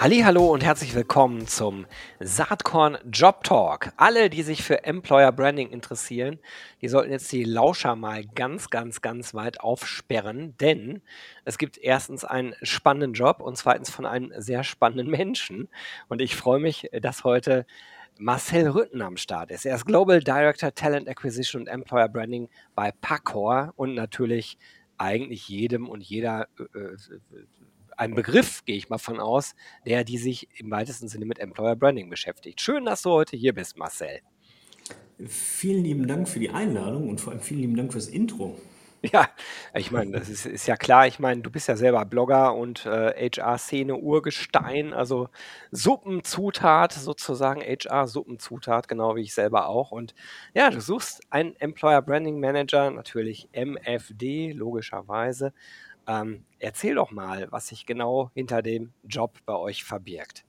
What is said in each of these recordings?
Hallo und herzlich willkommen zum Saatkorn Job Talk. Alle, die sich für Employer Branding interessieren, die sollten jetzt die Lauscher mal ganz, ganz, ganz weit aufsperren, denn es gibt erstens einen spannenden Job und zweitens von einem sehr spannenden Menschen. Und ich freue mich, dass heute Marcel Rütten am Start ist. Er ist Global Director Talent Acquisition und Employer Branding bei Pacor und natürlich eigentlich jedem und jeder äh, äh ein Begriff, gehe ich mal von aus, der die sich im weitesten Sinne mit Employer Branding beschäftigt. Schön, dass du heute hier bist, Marcel. Vielen lieben Dank für die Einladung und vor allem vielen lieben Dank fürs Intro. Ja, ich meine, das ist, ist ja klar. Ich meine, du bist ja selber Blogger und äh, HR-Szene Urgestein, also Suppenzutat sozusagen, HR-Suppenzutat, genau wie ich selber auch. Und ja, du suchst einen Employer Branding Manager, natürlich MFD, logischerweise. Ähm, erzähl doch mal, was sich genau hinter dem Job bei euch verbirgt.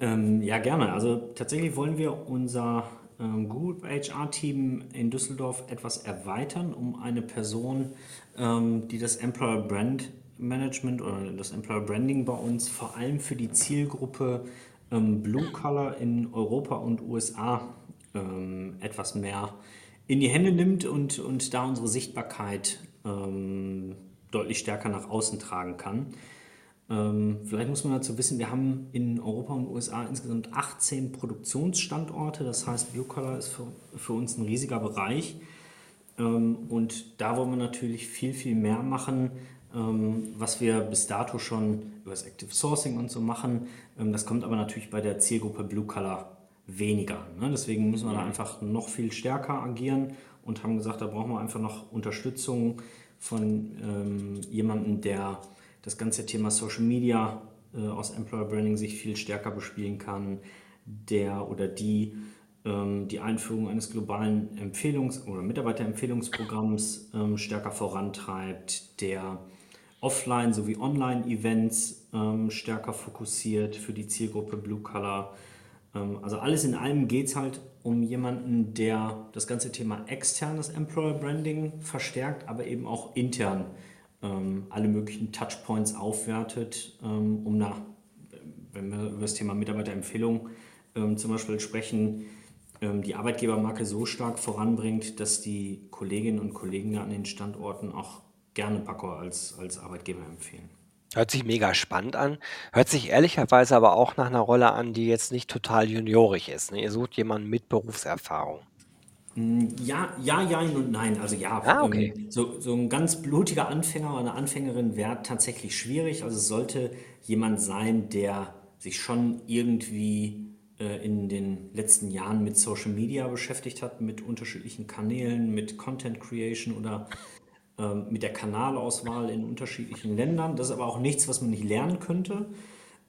Ähm, ja, gerne. Also tatsächlich wollen wir unser ähm, Group HR-Team in Düsseldorf etwas erweitern, um eine Person, ähm, die das Employer Brand Management oder das Employer Branding bei uns vor allem für die Zielgruppe ähm, Blue Color in Europa und USA ähm, etwas mehr in die Hände nimmt und, und da unsere Sichtbarkeit ähm, deutlich stärker nach außen tragen kann. Ähm, vielleicht muss man dazu wissen, wir haben in Europa und USA insgesamt 18 Produktionsstandorte. Das heißt, Blue Collar ist für, für uns ein riesiger Bereich. Ähm, und da wollen wir natürlich viel, viel mehr machen, ähm, was wir bis dato schon über das Active Sourcing und so machen. Ähm, das kommt aber natürlich bei der Zielgruppe Blue Collar weniger. Ne? Deswegen müssen wir da einfach noch viel stärker agieren und haben gesagt, da brauchen wir einfach noch Unterstützung von ähm, jemandem, der das ganze Thema Social Media äh, aus Employer Branding sich viel stärker bespielen kann, der oder die ähm, die Einführung eines globalen Empfehlungs- oder Mitarbeiterempfehlungsprogramms ähm, stärker vorantreibt, der Offline- sowie Online-Events ähm, stärker fokussiert für die Zielgruppe Blue Color. Ähm, also alles in allem geht es halt um jemanden, der das ganze Thema externes Employer Branding verstärkt, aber eben auch intern ähm, alle möglichen Touchpoints aufwertet, ähm, um nach, wenn wir über das Thema Mitarbeiterempfehlung ähm, zum Beispiel sprechen, ähm, die Arbeitgebermarke so stark voranbringt, dass die Kolleginnen und Kollegen an den Standorten auch gerne Packer als, als Arbeitgeber empfehlen. Hört sich mega spannend an. Hört sich ehrlicherweise aber auch nach einer Rolle an, die jetzt nicht total juniorig ist. Ne? Ihr sucht jemanden mit Berufserfahrung. Mm, ja, ja, ja und nein. Also ja, Ah, okay. ähm, so, so ein ganz blutiger Anfänger oder eine Anfängerin wäre tatsächlich schwierig. Also es sollte jemand sein, der sich schon irgendwie äh, in den letzten Jahren mit Social Media beschäftigt hat, mit unterschiedlichen Kanälen, mit Content Creation oder ähm, mit der Kanalauswahl in unterschiedlichen Ländern. Das ist aber auch nichts, was man nicht lernen könnte.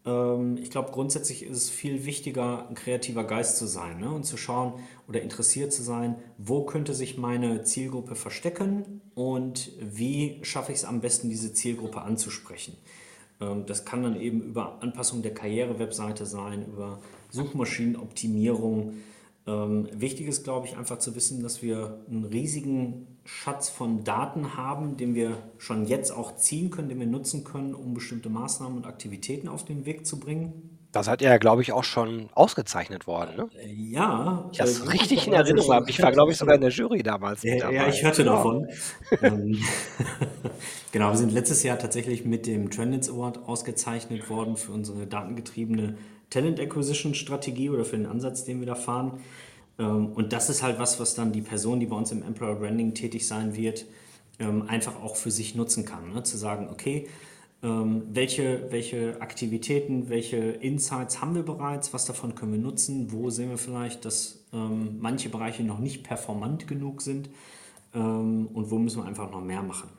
Ähm, ich glaube, grundsätzlich ist es viel wichtiger, ein kreativer Geist zu sein ne? und zu schauen oder interessiert zu sein, wo könnte sich meine Zielgruppe verstecken und wie schaffe ich es am besten, diese Zielgruppe anzusprechen. Ähm, das kann dann eben über Anpassung der Karriere-Webseite sein, über Suchmaschinenoptimierung. Wichtig ist, glaube ich, einfach zu wissen, dass wir einen riesigen Schatz von Daten haben, den wir schon jetzt auch ziehen können, den wir nutzen können, um bestimmte Maßnahmen und Aktivitäten auf den Weg zu bringen. Das hat ja, glaube ich, auch schon ausgezeichnet worden. Ne? Äh, ja, Ich habe äh, richtig in Erinnerung gehabt. Ich war, glaube ich, sogar in der Jury damals Ja, ja, ich dabei. hörte Genau. davon. Ähm, genau, wir sind letztes Jahr tatsächlich mit dem Trendits Award ausgezeichnet worden für unsere datengetriebene Talent Acquisition Strategie oder für den Ansatz, den wir da fahren. Ähm, Und das ist halt was, was dann die Person, die bei uns im Employer Branding tätig sein wird, ähm, einfach auch für sich nutzen kann. Ne? Zu sagen, okay, ähm, welche, welche Aktivitäten, welche Insights haben wir bereits, was davon können wir nutzen, wo sehen wir vielleicht, dass manche Bereiche noch nicht performant genug sind und wo müssen wir einfach noch mehr machen.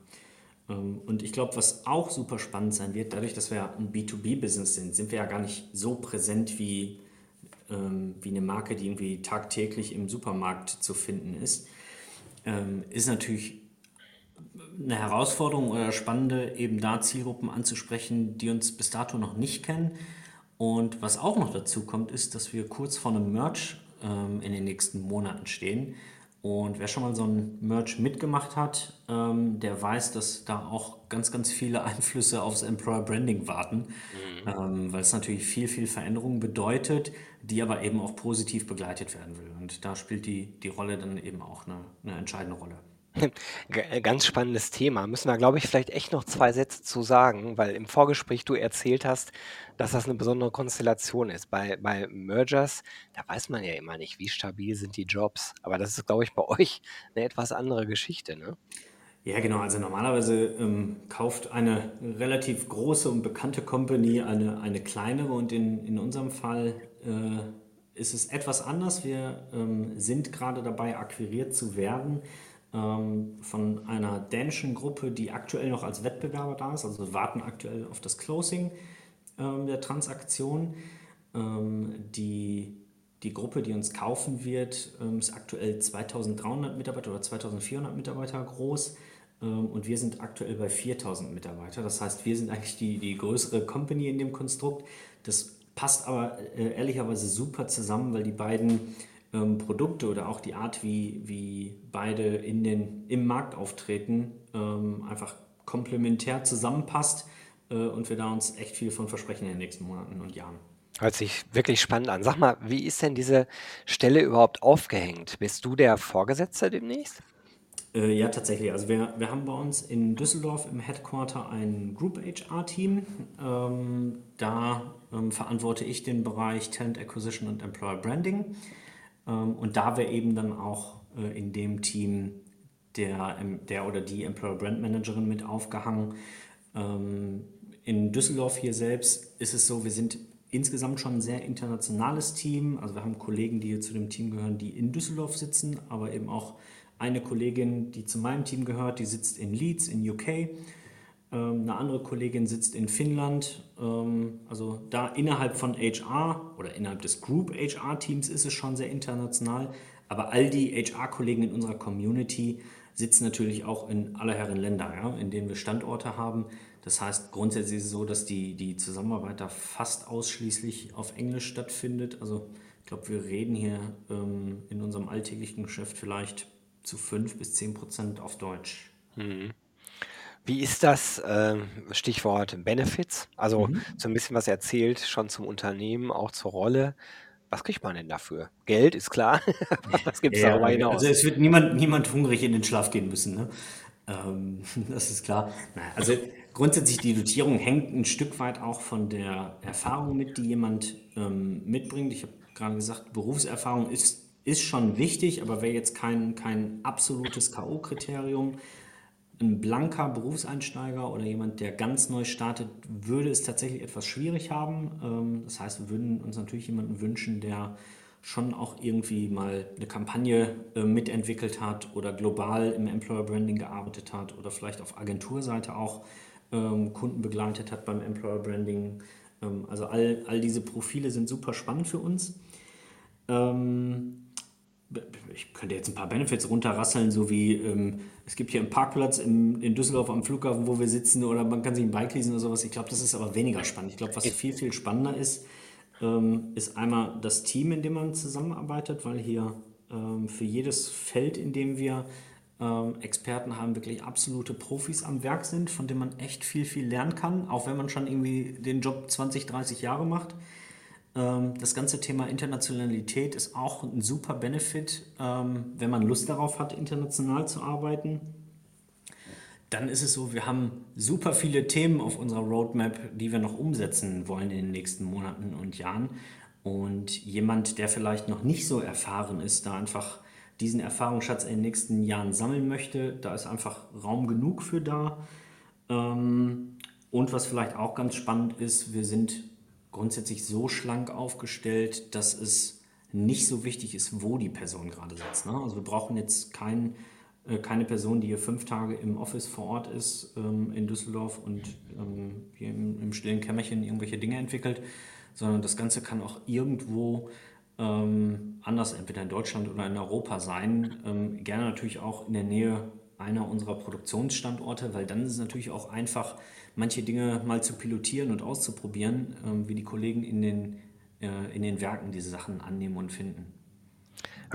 Und ich glaube, was auch super spannend sein wird, dadurch, dass wir ein B2B-Business sind, sind wir ja gar nicht so präsent wie, wie eine Marke, die irgendwie tagtäglich im Supermarkt zu finden ist. Ähm, Ist natürlich eine Herausforderung oder spannende, eben da Zielgruppen anzusprechen, die uns bis dato noch nicht kennen. Und was auch noch dazu kommt, ist, dass wir kurz vor einem Merch ähm, in den nächsten Monaten stehen. Und wer schon mal so ein Merch mitgemacht hat, ähm, der weiß, dass da auch ganz, ganz viele Einflüsse aufs Employer Branding warten, mhm. ähm, weil es natürlich viel, viel Veränderung bedeutet, die aber eben auch positiv begleitet werden will. Und da spielt die, die Rolle dann eben auch eine, eine entscheidende Rolle. Äh, ganz spannendes Thema. Müssen wir, glaube ich, vielleicht echt noch zwei Sätze zu sagen, weil im Vorgespräch du erzählt hast, dass das eine besondere Konstellation ist. Bei, bei Mergers, da weiß man ja immer nicht, wie stabil sind die Jobs. Aber das ist, glaube ich, bei euch eine etwas andere Geschichte, ne? Ja, genau. Also normalerweise ähm, kauft eine relativ große und bekannte Company eine, eine kleinere und in, in unserem Fall äh, ist es etwas anders. Wir ähm, sind gerade dabei, akquiriert zu werden von einer dänischen Gruppe, die aktuell noch als Wettbewerber da ist. Also warten aktuell auf das Closing ähm, der Transaktion. Ähm, die, die Gruppe, die uns kaufen wird, ähm, ist aktuell 2300 Mitarbeiter oder 2400 Mitarbeiter groß. Ähm, und wir sind aktuell bei 4000 Mitarbeiter. Das heißt, wir sind eigentlich die, die größere Company in dem Konstrukt. Das passt aber äh, ehrlicherweise super zusammen, weil die beiden ähm, Produkte oder auch die Art, wie, wie beide in den, im Markt auftreten, ähm, einfach komplementär zusammenpasst äh, und wir da uns echt viel von versprechen in den nächsten Monaten und Jahren. Hört sich wirklich spannend an. Sag mal, wie ist denn diese Stelle überhaupt aufgehängt? Bist du der Vorgesetzte demnächst? Äh, ja, tatsächlich. Also wir, wir haben bei uns in Düsseldorf im Headquarter ein Group HR-Team. Ähm, da ähm, verantworte ich den Bereich Talent Acquisition und Employer Branding. Ähm, und da wäre eben dann auch äh, in dem Team der, der oder die Employer Brand Managerin mit aufgehangen. Ähm, in Düsseldorf hier selbst ist es so, wir sind insgesamt schon ein sehr internationales Team. Also wir haben Kollegen, die hier zu dem Team gehören, die in Düsseldorf sitzen, aber eben auch eine Kollegin, die zu meinem Team gehört, die sitzt in Leeds in UK. Ähm, eine andere Kollegin sitzt in Finnland. Ähm, also da innerhalb von HR oder innerhalb des Group HR-Teams ist es schon sehr international. Aber all die HR-Kollegen in unserer Community sitzen natürlich auch in aller Herren Länder, ja, in denen wir Standorte haben. Das heißt, grundsätzlich ist es so, dass die, die Zusammenarbeit da fast ausschließlich auf Englisch stattfindet. Also ich glaube, wir reden hier ähm, in unserem alltäglichen Geschäft vielleicht zu 5 bis 10 Prozent auf Deutsch. Mhm. Wie ist das, ähm, Stichwort Benefits? Also Mhm. so ein bisschen was erzählt schon zum Unternehmen, auch zur Rolle. Was kriegt man denn dafür? Geld ist klar, was gibt es darüber Ja, also es wird niemand, niemand hungrig in den Schlaf gehen müssen, ne? Ähm, das ist klar. Naja, also grundsätzlich die Dotierung hängt ein Stück weit auch von der Erfahrung mit, die jemand ähm, mitbringt. Ich habe gerade gesagt, Berufserfahrung ist, ist schon wichtig, aber wäre jetzt kein, kein absolutes K.O.-Kriterium ein blanker Berufseinsteiger oder jemand, der ganz neu startet, würde es tatsächlich etwas schwierig haben. Ähm, das heißt, wir würden uns natürlich jemanden wünschen, der schon auch irgendwie mal eine Kampagne äh, mitentwickelt hat oder global im Employer Branding gearbeitet hat oder vielleicht auf Agenturseite auch ähm, Kunden begleitet hat beim Employer Branding. Ähm, also all, all diese Profile sind super spannend für uns ich könnte jetzt ein paar Benefits runterrasseln, so wie ähm, es gibt hier einen Parkplatz in, in Düsseldorf am Flughafen, wo wir sitzen, oder man kann sich ein Bike leasen oder sowas. Ich glaube, das ist aber weniger spannend. Ich glaube, was viel, viel spannender ist, ähm, ist einmal das Team, in dem man zusammenarbeitet, weil hier ähm, für jedes Feld, in dem wir ähm, Experten haben, wirklich absolute Profis am Werk sind, von denen man echt viel, viel lernen kann, auch wenn man schon irgendwie den Job 20, 30 Jahre macht. Ähm, das ganze Thema Internationalität ist auch ein super Benefit, ähm, wenn man Lust darauf hat, international zu arbeiten. Dann ist es so, wir haben super viele Themen auf unserer Roadmap, die wir noch umsetzen wollen in den nächsten Monaten und Jahren. Und jemand, der vielleicht noch nicht so erfahren ist, da einfach diesen Erfahrungsschatz in den nächsten Jahren sammeln möchte, da ist einfach Raum genug für da. Ähm, und was vielleicht auch ganz spannend ist, wir sind grundsätzlich so schlank aufgestellt, dass es nicht so wichtig ist, wo die Person gerade sitzt. Ne? Also wir brauchen jetzt kein, äh, keine Person, die hier fünf Tage im Office vor Ort ist ähm, in Düsseldorf und ähm, hier im, im, stillen Kämmerchen irgendwelche Dinge entwickelt, sondern das Ganze kann auch irgendwo ähm, anders, entweder in Deutschland oder in Europa sein. Ähm, gerne natürlich auch in der Nähe einer unserer Produktionsstandorte, weil dann ist es natürlich auch einfach, manche Dinge mal zu pilotieren und auszuprobieren, ähm, wie die Kollegen in den, äh, in den Werken diese Sachen annehmen und finden.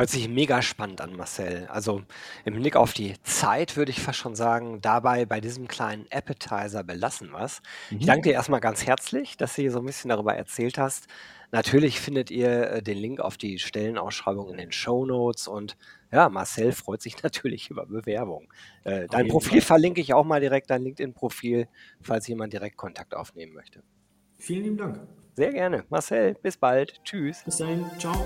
Hört sich mega spannend an, Marcel. Also im Blick auf die Zeit würde ich fast schon sagen, dabei bei diesem kleinen Appetizer belassen was. Ich danke dir erstmal ganz herzlich, dass du hier so ein bisschen darüber erzählt hast. Natürlich findet ihr äh, den Link auf die Stellenausschreibung in den Show Notes und ja, Marcel freut sich natürlich über Bewerbung. Äh, dein jeden Profil Fall. verlinke ich auch mal direkt, dein LinkedIn-Profil, falls jemand direkt Kontakt aufnehmen möchte. Vielen lieben Dank. Sehr gerne. Marcel, bis bald. Tschüss. Bis dahin, ciao.